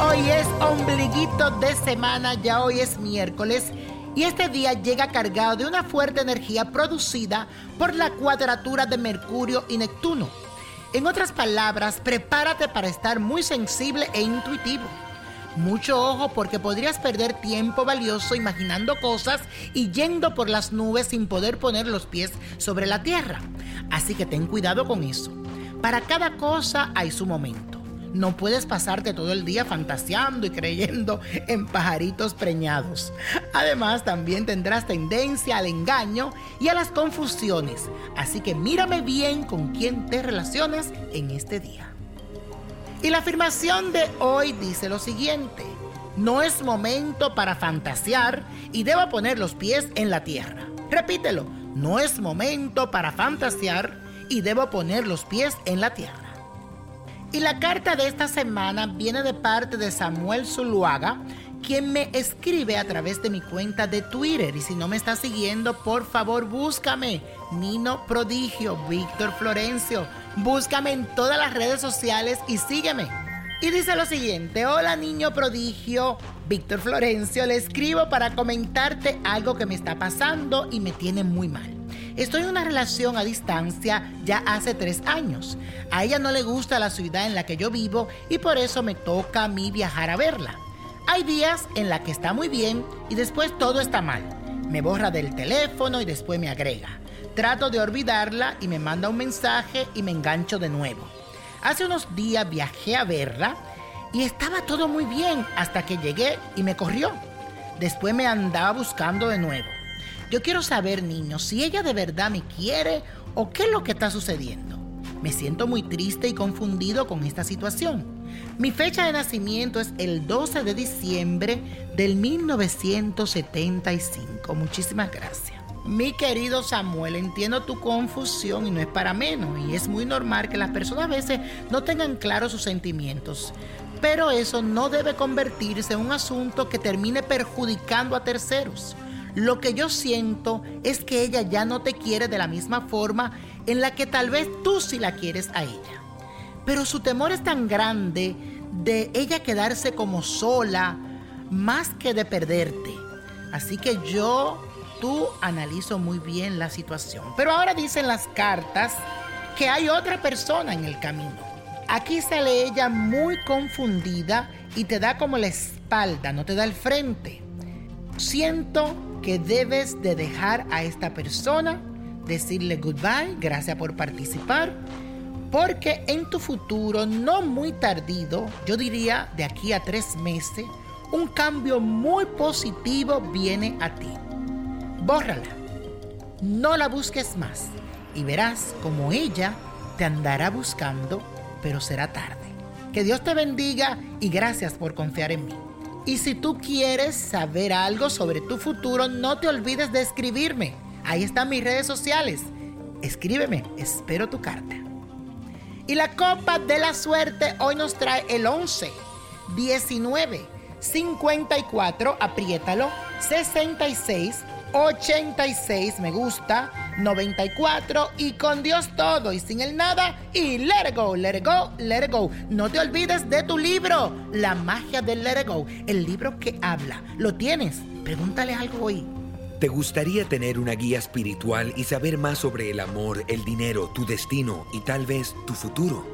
Hoy es ombliguito de semana, ya hoy es miércoles. Y este día llega cargado de una fuerte energía producida por la cuadratura de Mercurio y Neptuno. En otras palabras, prepárate para estar muy sensible e intuitivo. Mucho ojo porque podrías perder tiempo valioso imaginando cosas y yendo por las nubes sin poder poner los pies sobre la tierra. Así que ten cuidado con eso. Para cada cosa hay su momento. No puedes pasarte todo el día fantaseando y creyendo en pajaritos preñados. Además, también tendrás tendencia al engaño y a las confusiones. Así que mírame bien con quién te relacionas en este día. Y la afirmación de hoy dice lo siguiente. No es momento para fantasear y debo poner los pies en la tierra. Repítelo. No es momento para fantasear y debo poner los pies en la tierra. Y la carta de esta semana viene de parte de Samuel Zuluaga, quien me escribe a través de mi cuenta de Twitter. Y si no me está siguiendo, por favor búscame. Nino Prodigio, Víctor Florencio. Búscame en todas las redes sociales y sígueme. Y dice lo siguiente, hola niño prodigio, Víctor Florencio, le escribo para comentarte algo que me está pasando y me tiene muy mal. Estoy en una relación a distancia ya hace tres años. A ella no le gusta la ciudad en la que yo vivo y por eso me toca a mí viajar a verla. Hay días en la que está muy bien y después todo está mal. Me borra del teléfono y después me agrega. Trato de olvidarla y me manda un mensaje y me engancho de nuevo. Hace unos días viajé a verla y estaba todo muy bien hasta que llegué y me corrió. Después me andaba buscando de nuevo. Yo quiero saber, niño, si ella de verdad me quiere o qué es lo que está sucediendo. Me siento muy triste y confundido con esta situación. Mi fecha de nacimiento es el 12 de diciembre del 1975. Muchísimas gracias. Mi querido Samuel, entiendo tu confusión y no es para menos. Y es muy normal que las personas a veces no tengan claros sus sentimientos. Pero eso no debe convertirse en un asunto que termine perjudicando a terceros. Lo que yo siento es que ella ya no te quiere de la misma forma en la que tal vez tú sí la quieres a ella. Pero su temor es tan grande de ella quedarse como sola más que de perderte. Así que yo, tú analizo muy bien la situación. Pero ahora dicen las cartas que hay otra persona en el camino. Aquí sale ella muy confundida y te da como la espalda, no te da el frente. Siento que debes de dejar a esta persona, decirle goodbye, gracias por participar, porque en tu futuro, no muy tardido, yo diría de aquí a tres meses, un cambio muy positivo viene a ti. Bórrala, no la busques más y verás como ella te andará buscando, pero será tarde. Que Dios te bendiga y gracias por confiar en mí. Y si tú quieres saber algo sobre tu futuro, no te olvides de escribirme. Ahí están mis redes sociales. Escríbeme, espero tu carta. Y la copa de la suerte hoy nos trae el 11, 19, 54, apriétalo, 66, 86, me gusta, 94 y con Dios todo y sin el nada y let it go, let go, let go. No te olvides de tu libro, La magia del let go, el libro que habla. ¿Lo tienes? Pregúntale algo hoy. ¿Te gustaría tener una guía espiritual y saber más sobre el amor, el dinero, tu destino y tal vez tu futuro?